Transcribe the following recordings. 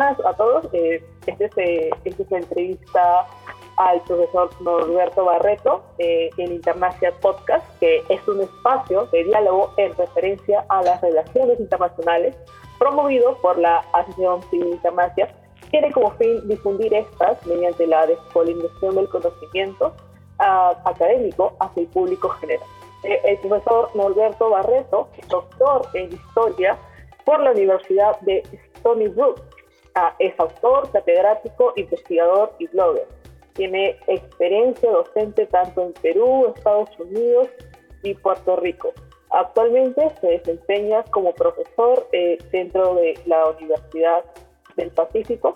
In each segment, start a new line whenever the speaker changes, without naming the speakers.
a todos. Eh, este, es, eh, esta es la entrevista al profesor Norberto Barreto eh, en Internacia Podcast, que es un espacio de diálogo en referencia a las relaciones internacionales promovido por la Asociación Civil Internacia. Tiene como fin difundir estas mediante la despolinización del conocimiento ah, académico hacia el público general. el profesor Norberto Barreto, doctor en Historia por la Universidad de Stony Brook, ah, es autor, catedrático, investigador y blogger tiene experiencia docente tanto en Perú, Estados Unidos y Puerto Rico. Actualmente se desempeña como profesor eh, dentro de la Universidad del Pacífico.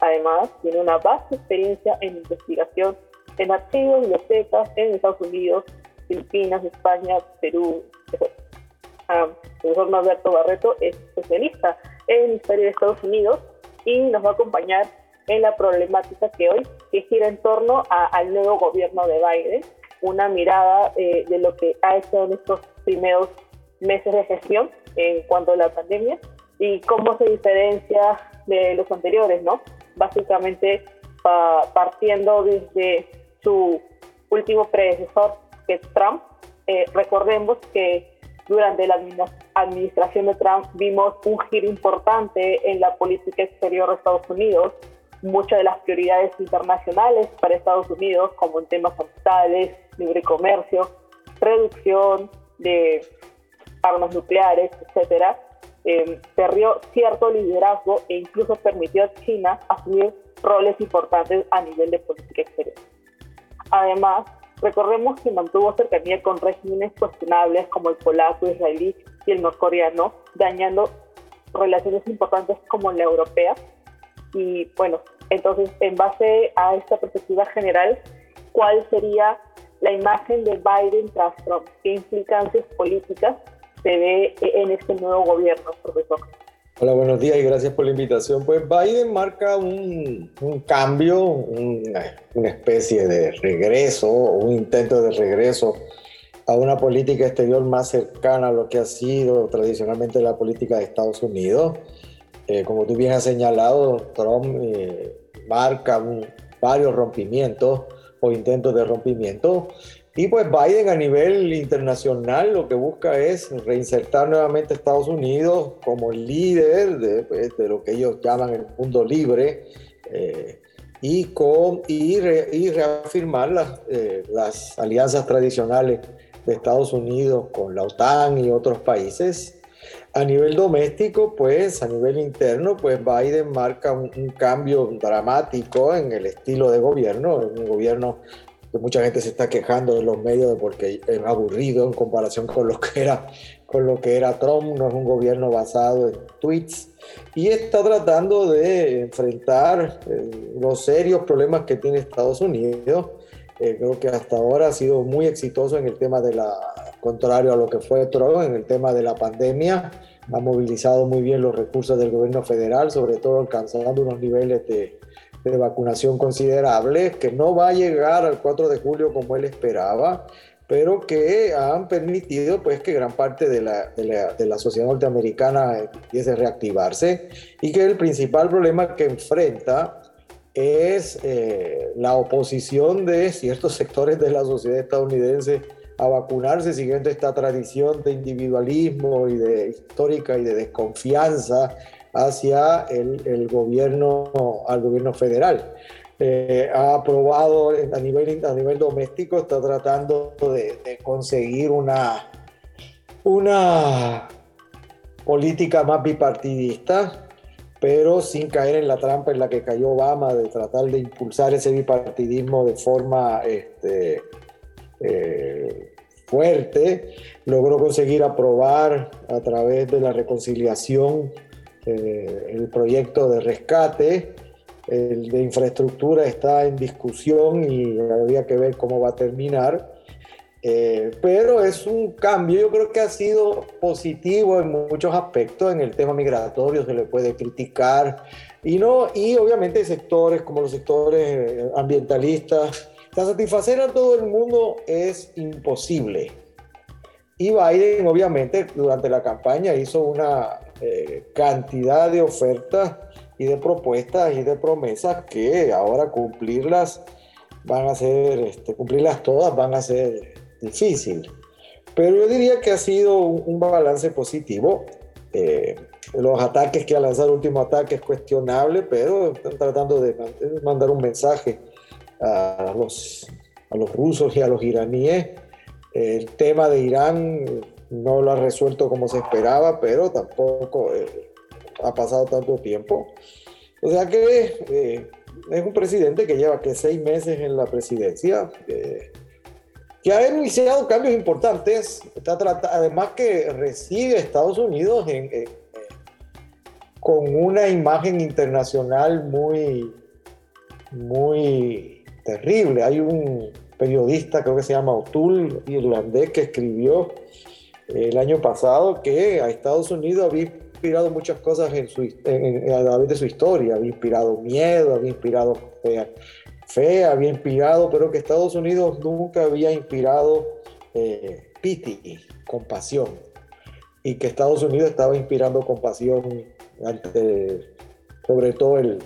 Además, tiene una vasta experiencia en investigación en archivos, bibliotecas en Estados Unidos, Filipinas, España, Perú, etc. el profesor Norberto Barreto es especialista en historia de Estados Unidos y nos va a acompañar en la problemática que hoy que gira en torno al nuevo gobierno de Biden, una mirada eh, de lo que ha hecho en estos primeros meses de gestión en cuanto a la pandemia y cómo se diferencia de los anteriores, ¿no? Básicamente partiendo desde su último predecesor, que es Trump. Eh, recordemos que durante la administración de Trump vimos un giro importante en la política exterior de Estados Unidos, muchas de las prioridades internacionales para Estados Unidos, como en temas ambientales, libre comercio, reducción de armas nucleares, etcétera, eh, perdió cierto liderazgo e incluso permitió a China asumir roles importantes a nivel de política exterior. Además, recordemos que mantuvo cercanía con regímenes cuestionables como el polaco, israelí y el norcoreano, dañando relaciones importantes como la europea y bueno, entonces, en base a esta perspectiva general, ¿cuál sería la imagen de Biden tras Trump? ¿Qué implicancias políticas se ve en este nuevo gobierno, profesor?
Hola, buenos días y gracias por la invitación. Pues Biden marca un, un cambio, una, una, especie de regreso, un intento de regreso a una política exterior más cercana a lo que ha sido tradicionalmente la política de Estados Unidos. Eh, como tú bien has señalado, Trump eh, marca varios rompimientos o intentos de rompimiento. Y pues Biden a nivel internacional lo que busca es reinsertar nuevamente a Estados Unidos como líder de, pues, lo que ellos llaman el mundo libre eh, y, con, y, reafirmar las, las alianzas tradicionales de Estados Unidos con la OTAN y otros países. A nivel doméstico, pues a nivel interno, pues Biden marca un, cambio dramático en el estilo de gobierno, un gobierno que mucha gente se está quejando de los medios porque es aburrido en comparación con lo que era con lo que era Trump, no es un gobierno basado en tweets y está tratando de enfrentar eh, los serios problemas que tiene Estados Unidos. Eh, creo que hasta ahora ha sido muy exitoso en el tema de la, contrario a lo que fue Trump, en el tema de la pandemia, ha movilizado muy bien los recursos del gobierno federal, sobre todo alcanzando unos niveles de, vacunación considerables, que no va a llegar al 4 de julio como él esperaba, pero que han permitido pues, que gran parte de la, de la, sociedad norteamericana empiece a reactivarse y que el principal problema que enfrenta es eh, la oposición de ciertos sectores de la sociedad estadounidense a vacunarse siguiendo esta tradición de individualismo y de histórica y de desconfianza hacia el, gobierno, al gobierno federal. Eh, ha aprobado a nivel, a nivel doméstico, está tratando de, de, conseguir una, una política más bipartidista, pero sin caer en la trampa en la que cayó Obama de tratar de impulsar ese bipartidismo de forma este, eh, fuerte, logró conseguir aprobar a través de la reconciliación eh, el proyecto de rescate. El de infraestructura está en discusión y habría que ver cómo va a terminar. Eh, pero es un cambio, yo creo que ha sido positivo en muchos aspectos. En el tema migratorio se le puede criticar y no y obviamente sectores como los sectores ambientalistas satisfacer a todo el mundo es imposible. Y Biden, obviamente, durante la campaña hizo una eh, cantidad de ofertas y de propuestas y de promesas que ahora cumplirlas van a ser, este, cumplirlas todas van a ser difícil. Pero yo diría que ha sido un, balance positivo. Eh, los ataques que ha lanzado el último ataque es cuestionable, pero están tratando de mandar un mensaje a los, a los rusos y a los iraníes. El tema de Irán no lo ha resuelto como se esperaba, pero tampoco eh, ha pasado tanto tiempo. O sea que eh, es un presidente que lleva que seis meses en la presidencia, que ha iniciado cambios importantes, está además que recibe Estados Unidos con una imagen internacional muy, muy terrible. Hay un periodista, creo que se llama O'Toole, irlandés, que escribió el año pasado que a Estados Unidos había inspirado muchas cosas en su, a través de su historia. Había inspirado miedo, había inspirado fe, había inspirado, pero que Estados Unidos nunca había inspirado eh, pity, compasión. Y que Estados Unidos estaba inspirando compasión ante, sobre todo, el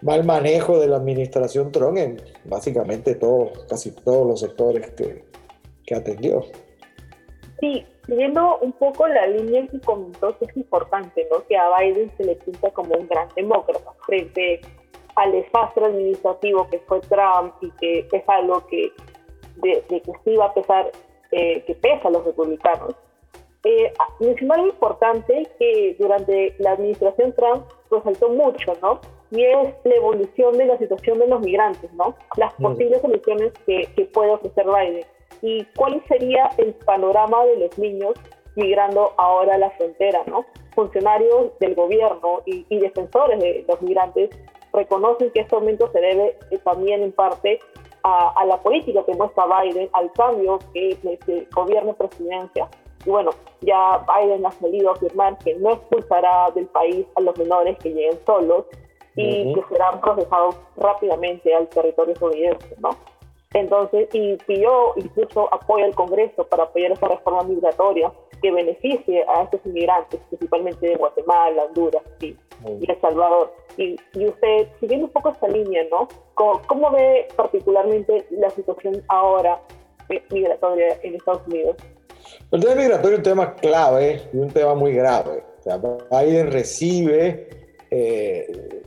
mal manejo de la administración Trump en básicamente todos, casi todos los sectores que, que atendió.
Sí, siguiendo un poco la línea que comentó, que es importante, ¿no? Que a Biden se le pinta como un gran demócrata frente al desastre administrativo que fue Trump y que es algo que de, que sí va a pesar, eh, que pesa a los republicanos. Eh, mencionar algo importante que durante la administración Trump resaltó mucho, ¿no? Y es la evolución de la situación de los migrantes, ¿no? Las posibles soluciones que, que puede ofrecer Biden y cuál sería el panorama de los niños migrando ahora a la frontera, ¿no? Funcionarios del gobierno y, defensores de los migrantes reconocen que este aumento se debe eh, también en parte a, la política que muestra Biden, al cambio que el gobierno presidencia. Y bueno, ya Biden ha salido a afirmar que no expulsará del país a los menores que lleguen solos y que serán procesados rápidamente al territorio estadounidense, ¿no? Entonces, y pidió incluso apoyo al Congreso para apoyar esa reforma migratoria que beneficie a estos inmigrantes, principalmente de Guatemala, Honduras y, El Salvador. Y, usted, siguiendo un poco esta línea, ¿no? ¿Cómo, ve particularmente la situación ahora migratoria en Estados Unidos?
El tema migratorio es un tema clave y un tema muy grave. O sea, Biden recibe eh,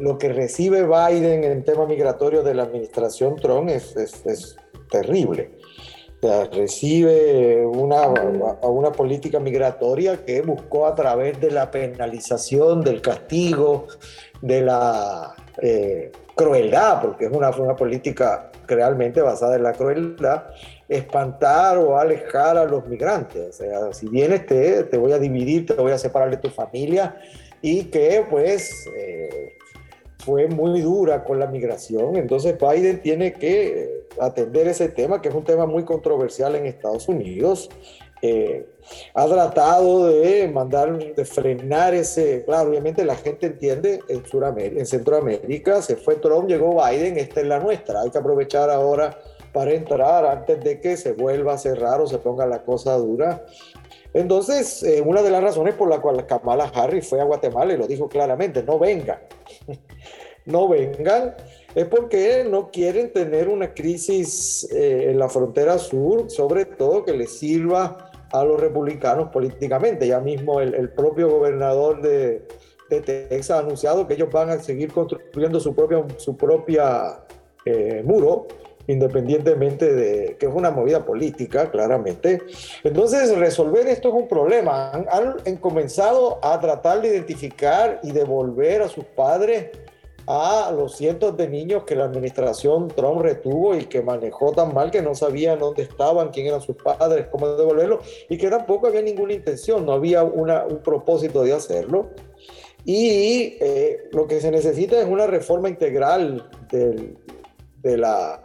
lo que recibe Biden en tema migratorio de la administración Trump es, es, terrible. recibe una, una política migratoria que buscó a través de la penalización, del castigo, de la eh, crueldad, porque es una, una política realmente basada en la crueldad, espantar o alejar a los migrantes. O sea, si vienes te, te voy a dividir, te voy a separar de tu familia y que pues eh, fue muy dura con la migración. Entonces Biden tiene que atender ese tema, que es un tema muy controversial en Estados Unidos. Eh, ha tratado de mandar, de frenar ese, claro, obviamente la gente entiende en, Suramérica, en Centroamérica, se fue Trump, llegó Biden, esta es la nuestra, hay que aprovechar ahora para entrar antes de que se vuelva a cerrar o se ponga la cosa dura. Entonces, eh, una de las razones por la cual Kamala Harris fue a Guatemala y lo dijo claramente, no vengan, no vengan, es porque no quieren tener una crisis eh, en la frontera sur, sobre todo que les sirva a los republicanos políticamente. Ya mismo el, propio gobernador de, Texas ha anunciado que ellos van a seguir construyendo su, propio, su propia eh, muro independientemente de que es una movida política, claramente. Entonces, resolver esto es un problema. Han, comenzado a tratar de identificar y devolver a sus padres a los cientos de niños que la administración Trump retuvo y que manejó tan mal que no sabían dónde estaban, quién eran sus padres, cómo devolverlos, y que tampoco había ninguna intención, no había una, un propósito de hacerlo. Y eh, lo que se necesita es una reforma integral del, de la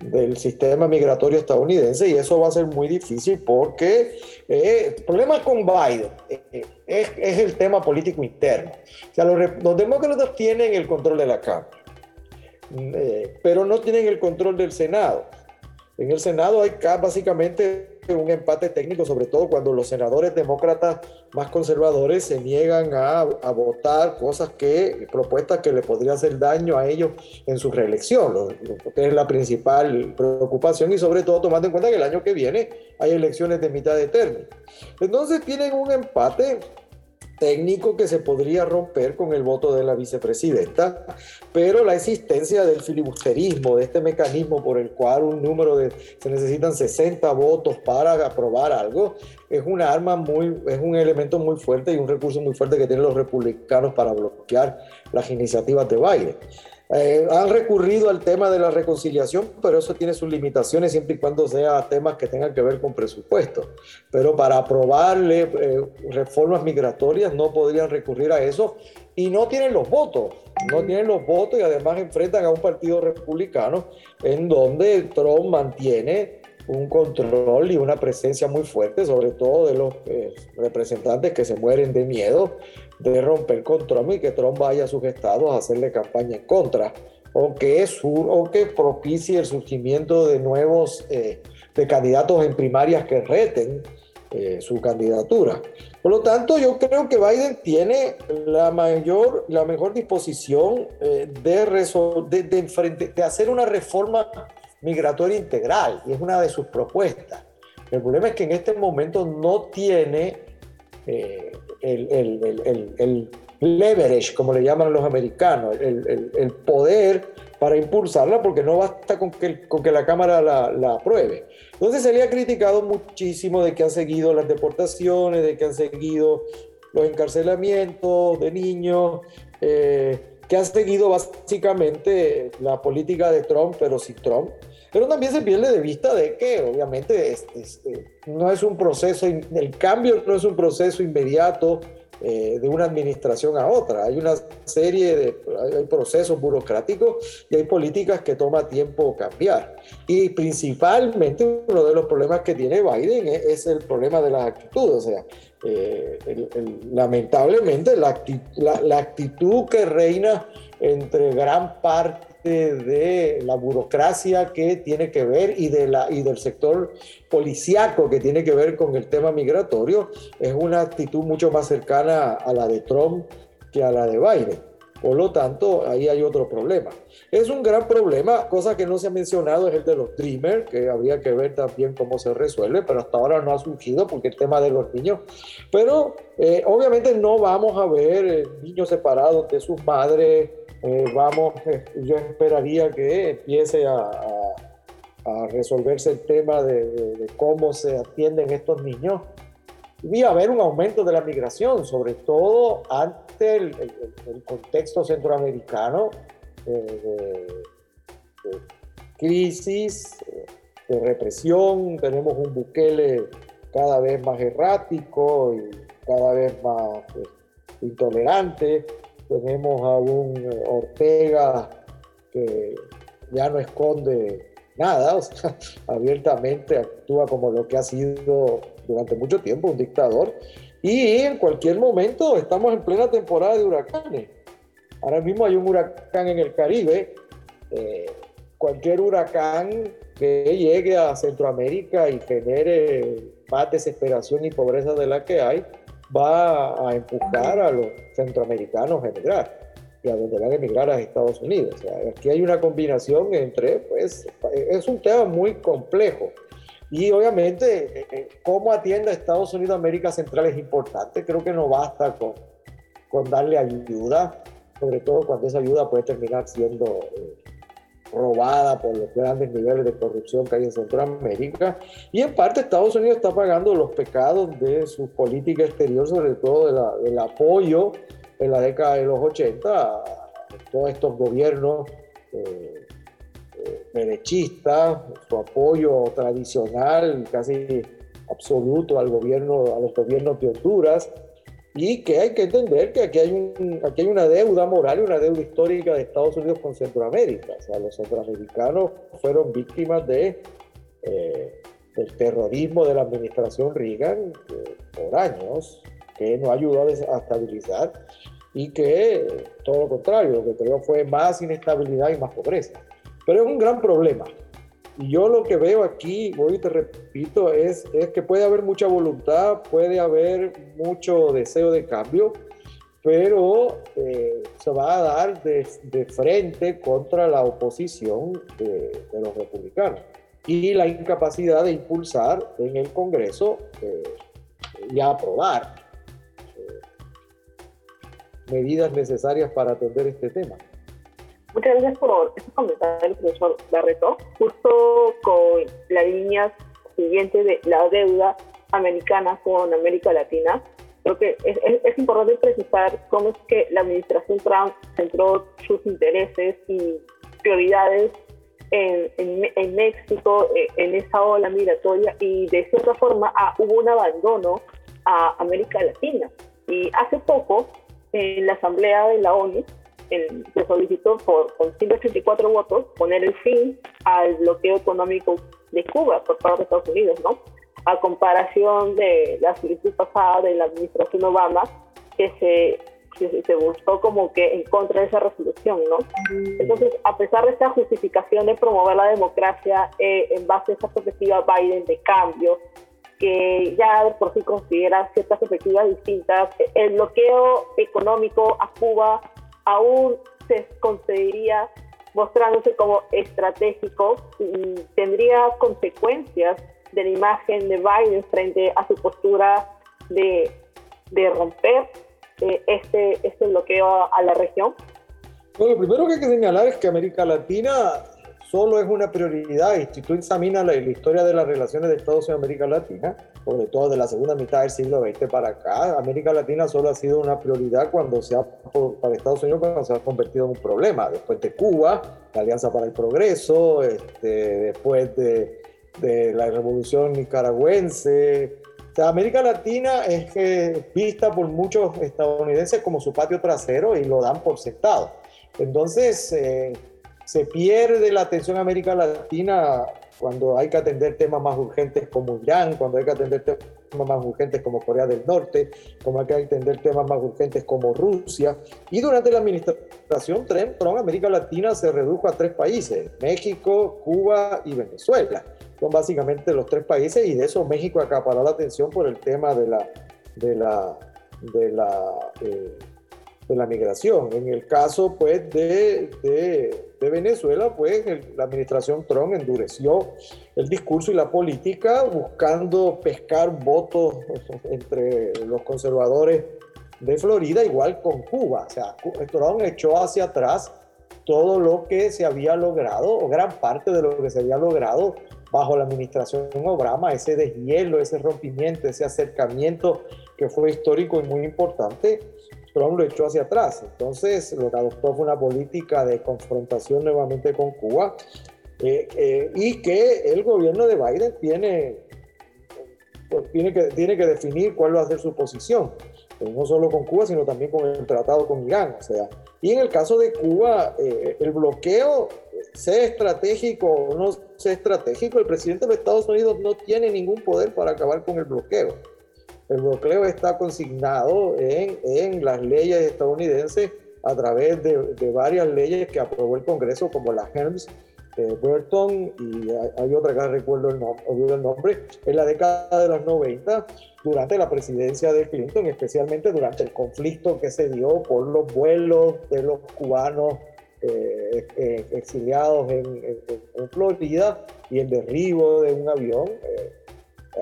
del sistema migratorio estadounidense y eso va a ser muy difícil porque eh, el problema con Biden eh, es, es, el tema político interno. O sea, los, demócratas tienen el control de la Cámara, eh, pero no tienen el control del Senado. En el Senado hay básicamente un empate técnico, sobre todo cuando los senadores demócratas más conservadores se niegan a, votar cosas que, propuestas que le podrían hacer daño a ellos en su reelección, lo, que es la principal preocupación y sobre todo tomando en cuenta que el año que viene hay elecciones de mitad de término. Entonces tienen un empate técnico que se podría romper con el voto de la vicepresidenta, pero la existencia del filibusterismo, de este mecanismo por el cual un número de, se necesitan 60 votos para aprobar algo, es una arma muy, es un elemento muy fuerte y un recurso muy fuerte que tienen los republicanos para bloquear las iniciativas de Biden. Eh, han recurrido al tema de la reconciliación, pero eso tiene sus limitaciones siempre y cuando sea temas que tengan que ver con presupuesto. Pero para aprobarle eh, reformas migratorias no podrían recurrir a eso y no tienen los votos. No tienen los votos y además enfrentan a un partido republicano en donde Trump mantiene un control y una presencia muy fuerte, sobre todo de los eh, representantes que se mueren de miedo de romper con Trump y que Trump vaya a sus estados a hacerle campaña en contra, o que, o que propicie el surgimiento de nuevos eh, de candidatos en primarias que reten eh, su candidatura. Por lo tanto, yo creo que Biden tiene la mayor, la mejor disposición de, de, de, de hacer una reforma migratoria integral, y es una de sus propuestas. El problema es que en este momento no tiene eh, el, el, el, leverage, como le llaman los americanos, el, poder para impulsarla, porque no basta con que, con que la Cámara la, la, apruebe. Entonces se le ha criticado muchísimo de que han seguido las deportaciones, de que han seguido los encarcelamientos de niños, eh, que han seguido básicamente la política de Trump, pero sin Trump. Pero también se pierde de vista de que obviamente este, no es un proceso, el cambio no es un proceso inmediato eh, de una administración a otra. Hay una serie de hay procesos burocráticos y hay políticas que toma tiempo cambiar. Y principalmente uno de los problemas que tiene Biden es, el problema de las actitudes. O sea, eh, lamentablemente la, la actitud que reina entre gran parte de la burocracia que tiene que ver y, de la, y del sector policiaco que tiene que ver con el tema migratorio es una actitud mucho más cercana a la de Trump que a la de Biden. Por lo tanto, ahí hay otro problema. Es un gran problema, cosa que no se ha mencionado es el de los Dreamers, que habría que ver también cómo se resuelve, pero hasta ahora no ha surgido porque el tema de los niños. Pero eh, obviamente no vamos a ver eh, niños separados de sus madres, eh, vamos, eh, yo esperaría que empiece a, resolverse el tema de, cómo se atienden estos niños y a haber un aumento de la migración, sobre todo ante el, contexto centroamericano eh, de, crisis, de represión. Tenemos un Bukele cada vez más errático y cada vez más intolerante tenemos a un Ortega que ya no esconde nada, abiertamente actúa como lo que ha sido durante mucho tiempo un dictador. Y en cualquier momento estamos en plena temporada de huracanes. Ahora mismo hay un huracán en el Caribe. Eh, cualquier huracán que llegue a Centroamérica y genere más desesperación y pobreza de la que hay, va a empujar a los centroamericanos a emigrar y a donde van a emigrar a Estados Unidos. aquí hay una combinación entre, pues, es un tema muy complejo. Y obviamente, eh, eh, cómo atiende a Estados Unidos América Central es importante. Creo que no basta con, con darle ayuda, sobre todo cuando esa ayuda puede terminar siendo eh, robada por los grandes niveles de corrupción que hay en Centroamérica. Y en parte Estados Unidos está pagando los pecados de su política exterior, sobre todo del apoyo en la década de los 80 a todos estos gobiernos eh, derechistas, su apoyo tradicional, casi absoluto al gobierno, a los gobiernos de Honduras y que hay que entender que aquí hay, un, aquí hay una deuda moral y una deuda histórica de Estados Unidos con Centroamérica. O sea, los centroamericanos fueron víctimas de, eh, del terrorismo de la administración Reagan eh, por años, que no ayudó a estabilizar y que todo lo contrario, lo que creó fue más inestabilidad y más pobreza. Pero es un gran problema. yo lo que veo aquí, voy y te repito, es, es que puede haber mucha voluntad, puede haber mucho deseo de cambio, pero eh, se va a dar de, de, frente contra la oposición de, de, los republicanos y la incapacidad de impulsar en el Congreso eh, y aprobar eh, medidas necesarias para atender este tema.
Muchas gracias por ese comentario, profesor Barreto. Justo con la línea siguiente de la deuda americana con América Latina, creo que es, es, es, importante precisar cómo es que la administración Trump centró sus intereses y prioridades en, en, en México, eh, en esa ola migratoria, y de cierta forma ah, hubo un abandono a América Latina. Y hace poco, en la Asamblea de la ONU, el, se solicitó por, con 184 votos poner el fin al bloqueo económico de Cuba por parte de Estados Unidos, ¿no? A comparación de la solicitud pasada de la administración Obama, que se, que se buscó como que en contra de esa resolución, ¿no? Entonces, a pesar de esta justificación de promover la democracia eh, en base a esa perspectiva Biden de cambio, que ya por sí considera ciertas perspectivas distintas, el bloqueo económico a Cuba aún se consideraría mostrándose como estratégico y tendría consecuencias de la imagen de Biden frente a su postura de, de romper eh, este, este bloqueo a la región?
Bueno, lo primero que hay que señalar es que América Latina solo es una prioridad y si tú examinas la, la, historia de las relaciones de Estados Unidos y América Latina, sobre todo de la segunda mitad del siglo XX para acá, América Latina solo ha sido una prioridad cuando se ha, para Estados Unidos cuando se ha convertido en un problema. Después de Cuba, la Alianza para el Progreso, este, después de, de la Revolución Nicaragüense, o sea, América Latina es eh, vista por muchos estadounidenses como su patio trasero y lo dan por sentado. Entonces, eh, se pierde la atención a América Latina cuando hay que atender temas más urgentes como Irán, cuando hay que atender temas más urgentes como Corea del Norte, como hay que atender temas más urgentes como Rusia. Y durante la administración Trump, América Latina se redujo a tres países, México, Cuba y Venezuela. Son básicamente los tres países y de eso México acaparó la atención por el tema de la, de la, de la eh, de la migración. En el caso pues, de, de, Venezuela, pues el, la administración Trump endureció el discurso y la política buscando pescar votos entre los conservadores de Florida, igual con Cuba. O sea, Trump echó hacia atrás todo lo que se había logrado, o gran parte de lo que se había logrado bajo la administración Obama, ese deshielo, ese rompimiento, ese acercamiento que fue histórico y muy importante, Trump lo echó hacia atrás. Entonces, lo que adoptó fue una política de confrontación nuevamente con Cuba eh, eh, y que el gobierno de Biden tiene, tiene, que, tiene que definir cuál va a ser su posición. Pues no solo con Cuba, sino también con el tratado con Irán. O sea, y en el caso de Cuba, eh, el bloqueo, sea estratégico o no sea estratégico, el presidente de Estados Unidos no tiene ningún poder para acabar con el bloqueo. El bloqueo está consignado en, en las leyes estadounidenses a través de, de, varias leyes que aprobó el Congreso, como la HERMS, de Burton, y hay, otra que recuerdo el, nom el nombre, en la década de los 90, durante la presidencia de Clinton, especialmente durante el conflicto que se dio por los vuelos de los cubanos eh, eh, exiliados en, Florida y el derribo de un avión. Eh,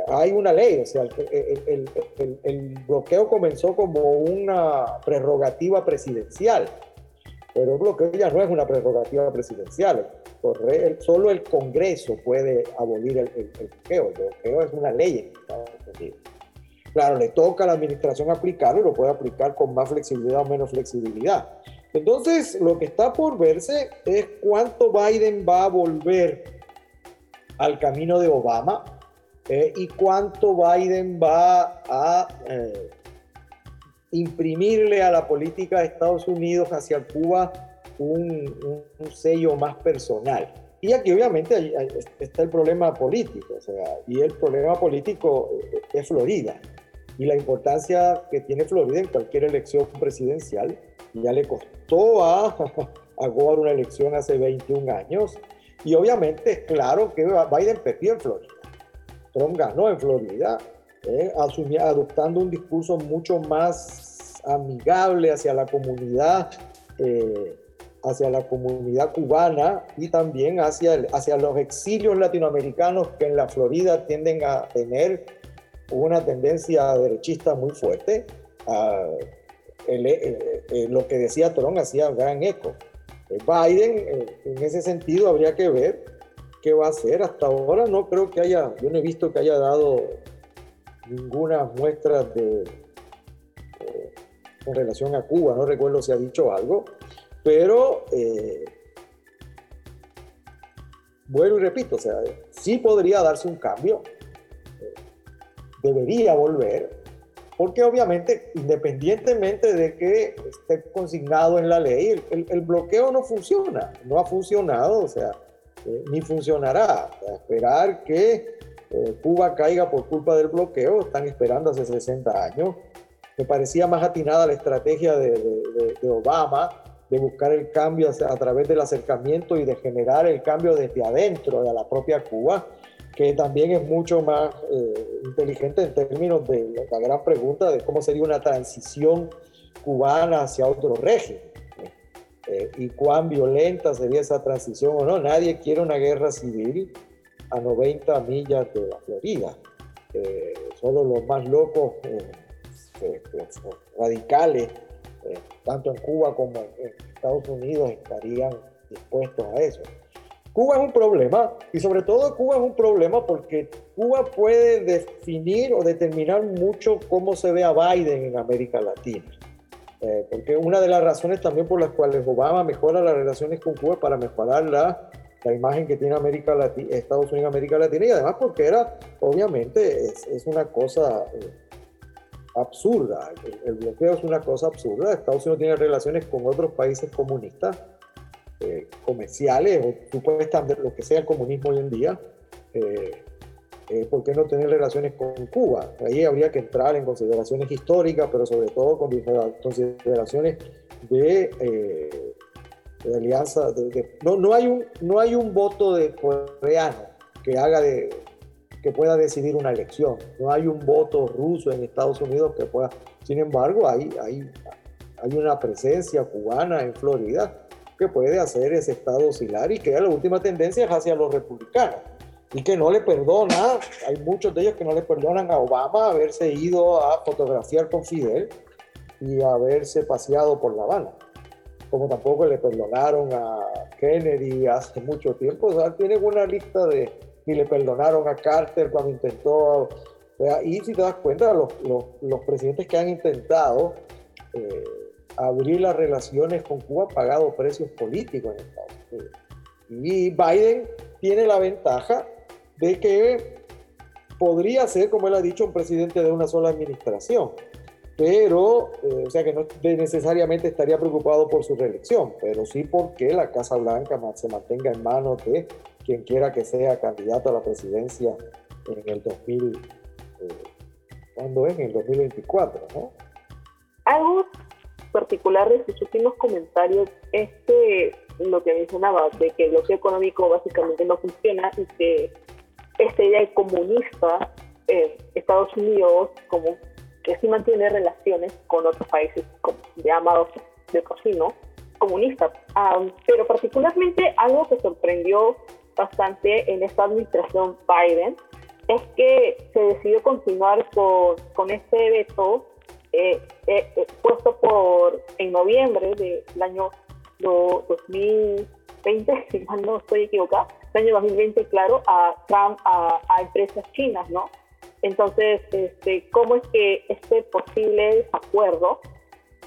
hay una ley, o sea, el, bloqueo comenzó como una prerrogativa presidencial, pero el bloqueo ya no es una prerrogativa presidencial. Solo el Congreso puede abolir el, bloqueo. El bloqueo es una ley en Estados Unidos. Claro, le toca a la administración aplicarlo y lo puede aplicar con más flexibilidad o menos flexibilidad. Entonces, lo que está por verse es cuánto Biden va a volver al camino de Obama eh, y cuánto Biden va a eh, imprimirle a la política de Estados Unidos hacia Cuba un, sello más personal. Y aquí obviamente está el problema político, o sea, y el problema político es Florida y la importancia que tiene Florida en cualquier elección presidencial. Ya le costó a, a Gore una elección hace 21 años Y obviamente es claro que Biden perdió en Florida. Trump ganó en Florida, eh, adoptando un discurso mucho más amigable hacia la comunidad, eh, hacia la comunidad cubana y también hacia, hacia los exilios latinoamericanos que en la Florida tienden a tener una tendencia derechista muy fuerte. Eh, lo que decía Trump hacía gran eco. Biden, en ese sentido, habría que ver qué va a hacer. Hasta ahora no creo que haya, yo no he visto que haya dado ninguna muestra de, eh, con relación a Cuba, no recuerdo si ha dicho algo, pero eh, bueno y repito, o sea, sí podría darse un cambio, eh, debería volver, porque obviamente, independientemente de que esté consignado en la ley, el, el bloqueo no funciona, no ha funcionado, o sea, ni funcionará. esperar que eh, Cuba caiga por culpa del bloqueo, están esperando hace 60 años. Me parecía más atinada la estrategia de, Obama de buscar el cambio a, través del acercamiento y de generar el cambio desde adentro de la propia Cuba, que también es mucho más eh, inteligente en términos de la gran pregunta de cómo sería una transición cubana hacia otro régimen. Eh, y cuán violenta sería esa transición o no. Nadie quiere una guerra civil a 90 millas de la Florida. Eh, solo los más locos, eh, radicales, tanto en Cuba como en Estados Unidos, estarían dispuestos a eso. Cuba es un problema y sobre todo Cuba es un problema porque Cuba puede definir o determinar mucho cómo se ve a Biden en América Latina. Eh, porque una de las razones también por las cuales Obama mejora las relaciones con Cuba para mejorar la, la imagen que tiene América Latina, Estados Unidos América Latina y además porque era, obviamente, es, es una cosa eh, absurda. El, bloqueo es una cosa absurda. Estados Unidos tiene relaciones con otros países comunistas, eh, comerciales o supuestamente lo que sea el comunismo hoy en día. Eh, ¿por qué no tener relaciones con Cuba? Ahí habría que entrar en consideraciones históricas, pero sobre todo con consideraciones de, eh, alianza. no, no, hay un, no hay un voto de coreano que haga de que pueda decidir una elección. No hay un voto ruso en Estados Unidos que pueda. Sin embargo, hay, hay, hay una presencia cubana en Florida que puede hacer ese estado oscilar y que la última tendencia es hacia los republicanos y que no le perdona, hay muchos de ellos que no le perdonan a Obama haberse ido a fotografiar con Fidel y haberse paseado por La Habana, como tampoco le perdonaron a Kennedy hace mucho tiempo, o sea, tienen una lista de, y le perdonaron a Carter cuando intentó, y si te das cuenta, los, los, los presidentes que han intentado eh, abrir las relaciones con Cuba han pagado precios políticos en Estados Unidos. Y Biden tiene la ventaja de que podría ser, como él ha dicho, un presidente de una sola administración, pero, eh, o sea que no necesariamente estaría preocupado por su reelección, pero sí porque la Casa Blanca se mantenga en manos de quien quiera que sea candidato a la presidencia en el 2000, eh, ¿cuándo es? En el 2024, ¿no?
Algo particular de sus últimos comentarios es que lo que mencionaba, de que el bloqueo económico básicamente no funciona y que esta idea comunista, eh, Estados Unidos como que sí mantiene relaciones con otros países llamados de cocino, comunistas. pero particularmente algo que sorprendió bastante en esta administración Biden es que se decidió continuar con, con este veto eh, eh, eh puesto por en noviembre del año 2020, si mal no estoy equivocada, año 2020, claro, a Trump, a, empresas chinas, ¿no? Entonces, este, ¿cómo es que este posible desacuerdo,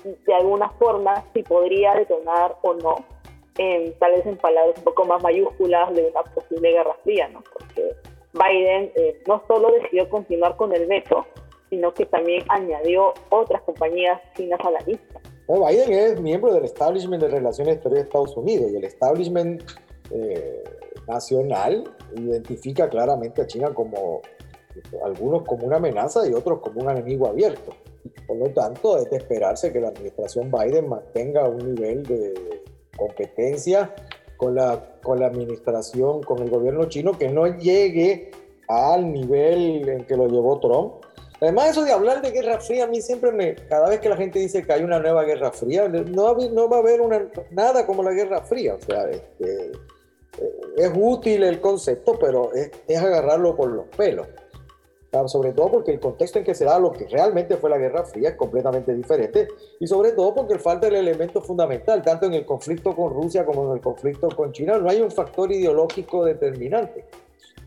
de alguna forma, si podría detonar o no, en, tal vez en palabras un poco más mayúsculas, de una posible guerra fría, ¿no? Porque Biden eh, no solo decidió continuar con el veto, sino que también añadió otras compañías chinas a la lista.
Biden es miembro del establishment de relaciones exteriores de Estados Unidos y el establishment eh, nacional identifica claramente a China como algunos como una amenaza y otros como un enemigo abierto. Por lo tanto, es de esperarse que la administración Biden mantenga un nivel de competencia con la, con la administración, con el gobierno chino, que no llegue al nivel en que lo llevó Trump. Además, eso de hablar de guerra fría, a mí siempre me, cada vez que la gente dice que hay una nueva guerra fría, no, no va a haber una, nada como la guerra fría. O sea, este, es útil el concepto, pero es, agarrarlo por los pelos sobre todo porque el contexto en que se da lo que realmente fue la Guerra Fría es completamente diferente y sobre todo porque falta el elemento fundamental, tanto en el conflicto con Rusia como en el conflicto con China, no hay un factor ideológico determinante.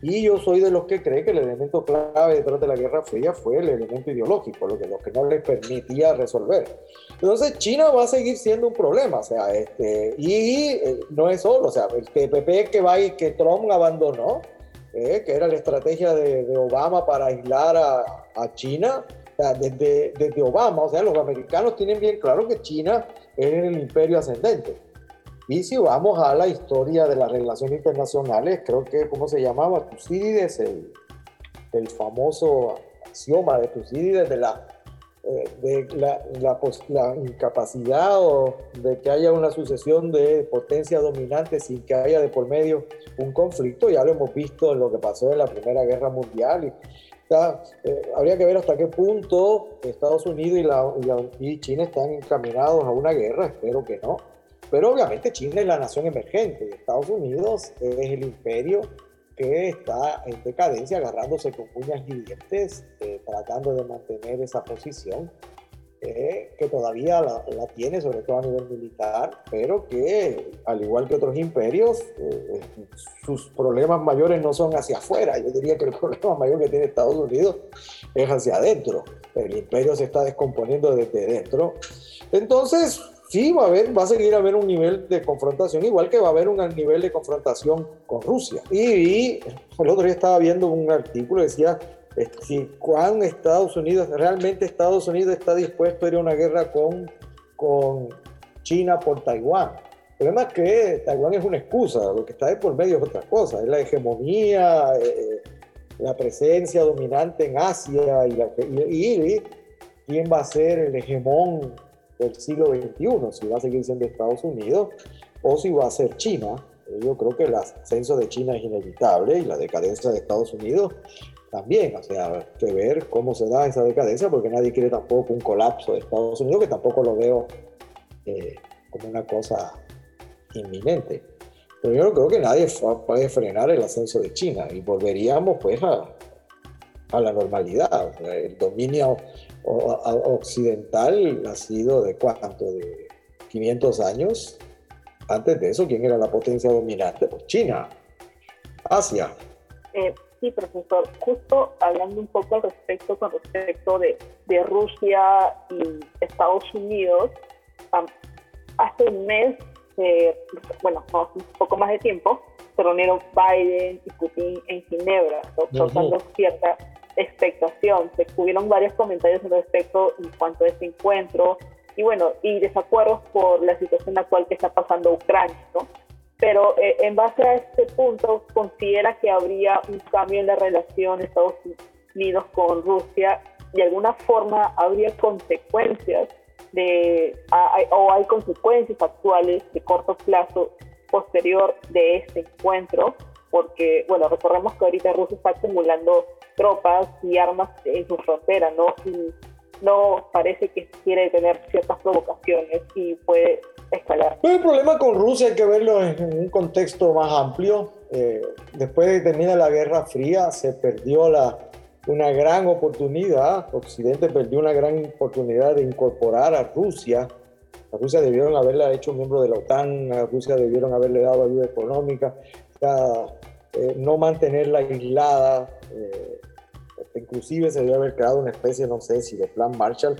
Y yo soy de los que cree que el elemento clave detrás de la Guerra Fría fue el elemento ideológico, lo que, lo que no le permitía resolver. Entonces China va a seguir siendo un problema, o sea, este, y eh, no es solo, o sea, el TPP que va y que Trump abandonó, eh, que era la estrategia de, Obama para aislar a, China, desde, desde, Obama, o sea, los americanos tienen bien claro que China es el imperio ascendente. Y si vamos a la historia de las relaciones internacionales, creo que, ¿cómo se llamaba? Tucídides, el, el famoso axioma de Tucídides de la eh, de la, la, incapacidad o de que haya una sucesión de potencia dominante sin que haya de por medio un conflicto. Ya lo hemos visto en lo que pasó en la Primera Guerra Mundial. Y, eh, habría que ver hasta qué punto Estados Unidos y, la, y, China están encaminados a una guerra, espero que no. Pero obviamente China es la nación emergente Estados Unidos es el imperio que está en decadencia, agarrándose con uñas y dientes, eh, tratando de mantener esa posición, eh, que todavía la, tiene, sobre todo a nivel militar, pero que, al igual que otros imperios, eh, sus problemas mayores no son hacia afuera. Yo diría que el problema mayor que tiene Estados Unidos es hacia adentro. El imperio se está descomponiendo desde dentro. Entonces, sí va a haber, va a seguir a haber un nivel de confrontación, igual que va a haber un nivel de confrontación con Rusia. Y, el otro día estaba viendo un artículo que decía si cuán Estados Unidos, realmente Estados Unidos está dispuesto a ir a una guerra con, con China por Taiwán. El problema es que Taiwán es una excusa, lo que está de por medio es otra cosa, es la hegemonía, eh, la presencia dominante en Asia y, la, y, quién va a ser el hegemón del siglo XXI, si va a seguir siendo Estados Unidos o si va a ser China. Yo creo que el ascenso de China es inevitable y la decadencia de Estados Unidos también. O sea, que ver cómo se da esa decadencia, porque nadie quiere tampoco un colapso de Estados Unidos, que tampoco lo veo eh, como una cosa inminente. Pero yo creo que nadie puede frenar el ascenso de China y volveríamos pues a, a la normalidad. el dominio occidental ha sido de cuánto, de 500 años. Antes de eso, ¿quién era la potencia dominante? Pues China, Asia.
Eh, sí, profesor, justo hablando un poco al respecto con respecto de, de Rusia y Estados Unidos, hace un mes, eh, bueno, un poco más de tiempo, se reunieron Biden y Putin en Ginebra, causando cierta expectación. Se tuvieron varios comentarios al respecto en cuanto a este encuentro y bueno, y desacuerdos por la situación actual que está pasando Ucrania, ¿no? Pero eh, en base a este punto, considera que habría un cambio en la relación Estados Unidos con Rusia, de alguna forma habría consecuencias de, o hay consecuencias actuales de corto plazo posterior de este encuentro, porque, bueno, recordemos que ahorita Rusia está acumulando tropas y armas en su frontera, ¿no? Y no parece que quiere tener ciertas provocaciones y puede escalar.
el problema con Rusia hay que verlo en un contexto más amplio. Eh, después de terminar la Guerra Fría, se perdió la, una gran oportunidad, Occidente perdió una gran oportunidad de incorporar a Rusia. A Rusia debieron haberla hecho miembro de la OTAN, a Rusia debieron haberle dado ayuda económica, eh, no mantenerla aislada. Eh, inclusive se debe haber creado una especie, no sé si de plan Marshall.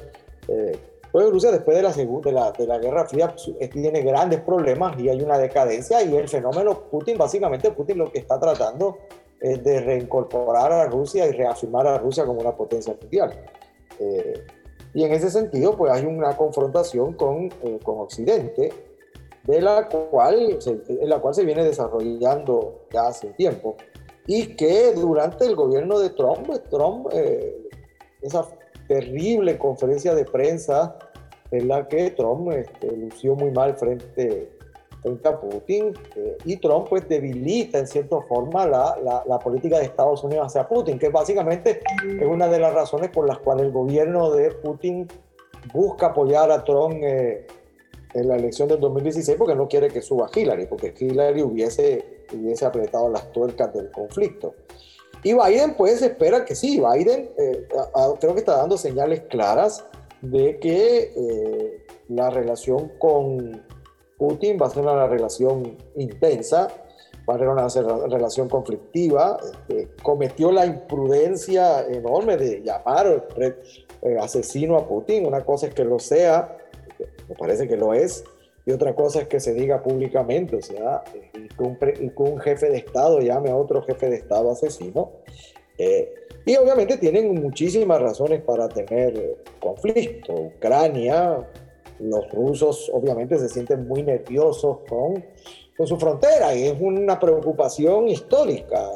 Eh, pues Rusia después de la, de la, de la Guerra Fría pues, tiene grandes problemas y hay una decadencia y el fenómeno Putin, básicamente Putin lo que está tratando es de reincorporar a Rusia y reafirmar a Rusia como una potencia mundial. Eh, y en ese sentido, pues hay una confrontación con, eh, con Occidente, de la cual, en la cual se viene desarrollando ya hace tiempo y que durante el gobierno de Trump, pues, Trump, eh, esa terrible conferencia de prensa en la que Trump este, lució muy mal frente, frente a Putin eh, y Trump pues debilita en cierta forma la, la, la, política de Estados Unidos hacia Putin, que básicamente es una de las razones por las cuales el gobierno de Putin busca apoyar a Trump eh, en la elección del 2016 porque no quiere que suba Hillary, porque Hillary hubiese, hubiese apretado las tuercas del conflicto. Y Biden pues espera que sí, Biden eh, creo que está dando señales claras de que la relación con Putin va a ser una relación intensa, va a ser una relación conflictiva. Este, cometió la imprudencia enorme de llamar eh, asesino a Putin. Una cosa es que lo sea, me parece que lo es, y otra cosa es que se diga públicamente, o sea, y que un, jefe de Estado llame a otro jefe de Estado asesino. Eh, y obviamente tienen muchísimas razones para tener conflicto. Ucrania, los rusos obviamente se sienten muy nerviosos con, con su frontera y es una preocupación histórica.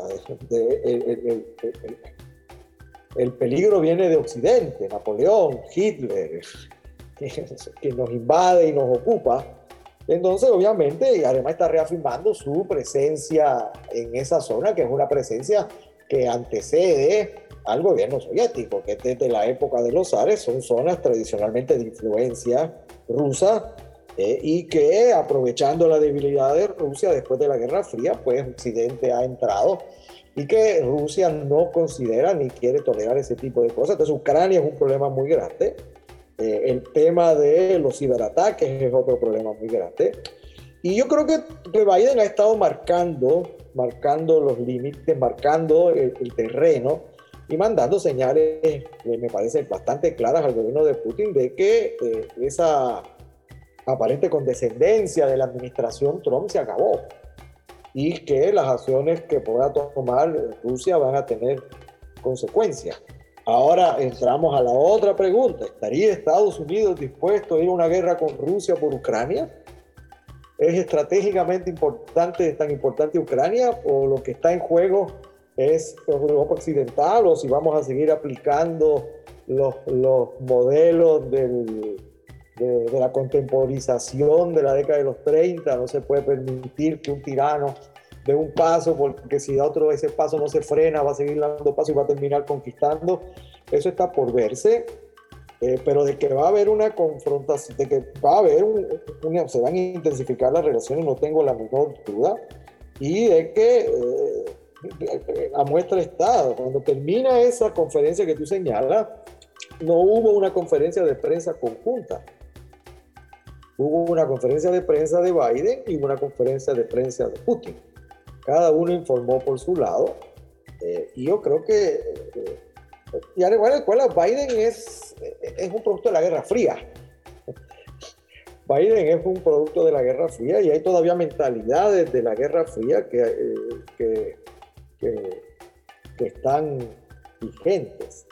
el, peligro viene de Occidente, Napoleón, Hitler, que, nos invade y nos ocupa. Entonces, obviamente, además está reafirmando su presencia en esa zona, que es una presencia que antecede al gobierno soviético, que desde la época de los zares son zonas tradicionalmente de influencia rusa eh, y que aprovechando la debilidad de Rusia después de la Guerra Fría, pues Occidente ha entrado y que Rusia no considera ni quiere tolerar ese tipo de cosas. Entonces Ucrania es un problema muy grande. Eh, el tema de los ciberataques es otro problema muy grande. Y yo creo que, Biden ha estado marcando, marcando los límites, marcando el, terreno y mandando señales, que me parecen bastante claras al gobierno de Putin de que eh, esa aparente condescendencia de la administración Trump se acabó y que las acciones que pueda tomar Rusia van a tener consecuencias. Ahora entramos a la otra pregunta. ¿Estaría Estados Unidos dispuesto a ir a una guerra con Rusia por Ucrania? ¿Es estratégicamente importante, tan importante Ucrania o lo que está en juego es Europa Occidental o si vamos a seguir aplicando los, los modelos del, de, la contemporización de la década de los 30. No se puede permitir que un tirano dé un paso porque si da otro ese paso no se frena, va a seguir dando paso y va a terminar conquistando. Eso está por verse. Eh, pero de que va a haber una confrontación, de que va a haber, se van a intensificar las relaciones, no tengo la menor duda, y de que eh, a muestra está, cuando termina esa conferencia que tú señalas, no hubo una conferencia de prensa conjunta. Hubo una conferencia de prensa de Biden y una conferencia de prensa de Putin. Cada uno informó por su lado. Eh, y yo creo que, eh, y además, Biden es, es un producto de la Guerra Fría. Biden es un producto de la Guerra Fría y hay todavía mentalidades de la Guerra Fría que, eh, que que, están vigentes.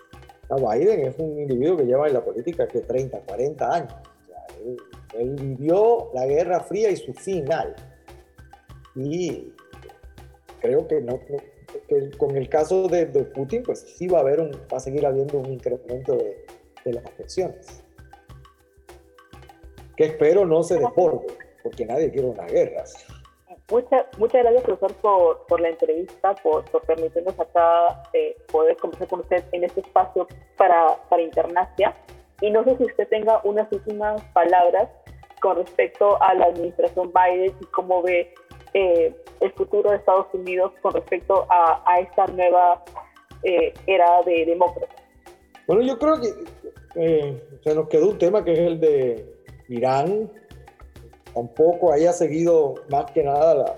Biden es un individuo que lleva en la política que 30, 40 años. él, vivió la Guerra Fría y su final. Y creo que no, con el caso de, Putin, pues sí va a haber un, va a seguir habiendo un incremento de, de las tensiones. Que espero no se desborde, porque nadie quiere una guerra.
Muchas, muchas gracias, profesor, por, por la entrevista, por, por permitirnos acá eh, poder conversar con usted en este espacio para, para Internacia. Y no sé si usted tenga unas últimas palabras con respecto a la administración Biden y cómo ve eh, el futuro de Estados Unidos con respecto a, a esta nueva eh, era de demócratas.
Bueno, yo creo que se nos quedó un tema que es el de Irán, tampoco haya seguido más que nada la,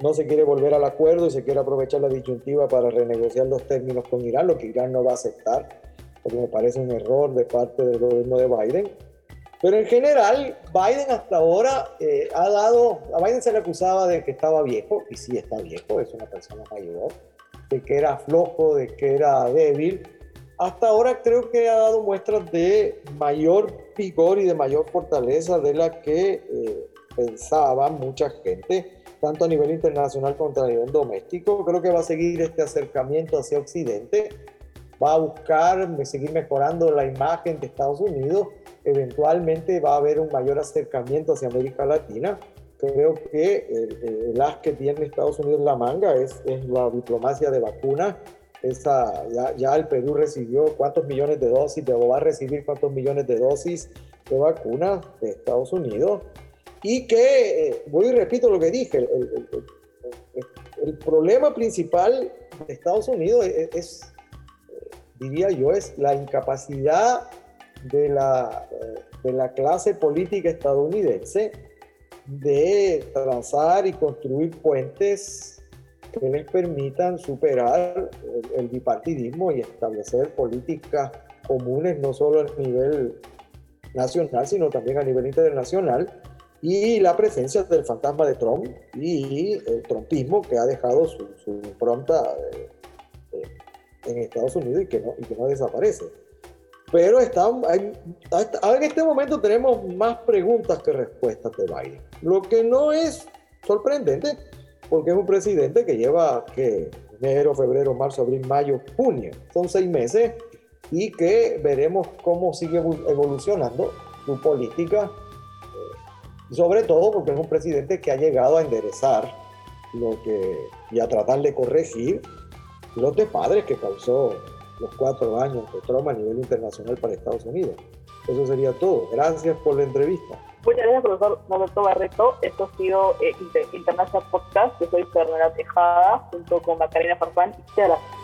no se quiere volver al acuerdo y se quiere aprovechar la disyuntiva para renegociar los términos con Irán, lo que Irán no va a aceptar, porque me parece un error de parte del gobierno de Biden. Pero en general, Biden hasta ahora eh, ha dado, a Biden se le acusaba de que estaba viejo, y sí está viejo, es una persona mayor, de que era flojo, de que era débil. Hasta ahora creo que ha dado muestras de mayor vigor y de mayor fortaleza de la que eh, pensaba mucha gente, tanto a nivel internacional como a nivel doméstico. Creo que va a seguir este acercamiento hacia Occidente, va a buscar seguir mejorando la imagen de Estados Unidos, eventualmente va a haber un mayor acercamiento hacia América Latina. creo que el, as que tiene Estados Unidos la manga es, es la diplomacia de vacunas. Esa, ya, ya, el Perú recibió cuántos millones de dosis, o va a recibir cuántos millones de dosis de vacunas de Estados Unidos. Y que, eh, voy y repito lo que dije, el, el, problema principal de Estados Unidos es, diría yo, es la incapacidad de la, eh, de la clase política estadounidense de trazar y construir puentes que les permitan superar el, bipartidismo y establecer políticas comunes no solo a nivel nacional, sino también a nivel internacional, y la presencia del fantasma de Trump y el trumpismo que ha dejado su, su impronta eh, eh, en Estados Unidos y que no, y que no desaparece. Pero está, hay, en este momento tenemos más preguntas que respuestas de Biden. Lo que no es sorprendente, porque es un presidente que lleva que enero, febrero, marzo, abril, mayo, junio. Son seis meses y que veremos cómo sigue evolucionando su política. Eh, sobre todo porque es un presidente que ha llegado a enderezar lo que, y a tratar de corregir los despadres que causó los cuatro años de trauma a nivel internacional para Estados Unidos. Eso sería todo. Gracias por la entrevista.
Muchas gracias, profesor Roberto Barreto. Esto ha sido eh, International Podcast. Yo soy Fernanda Tejada, junto con Macarena Farfán. Muchas gracias.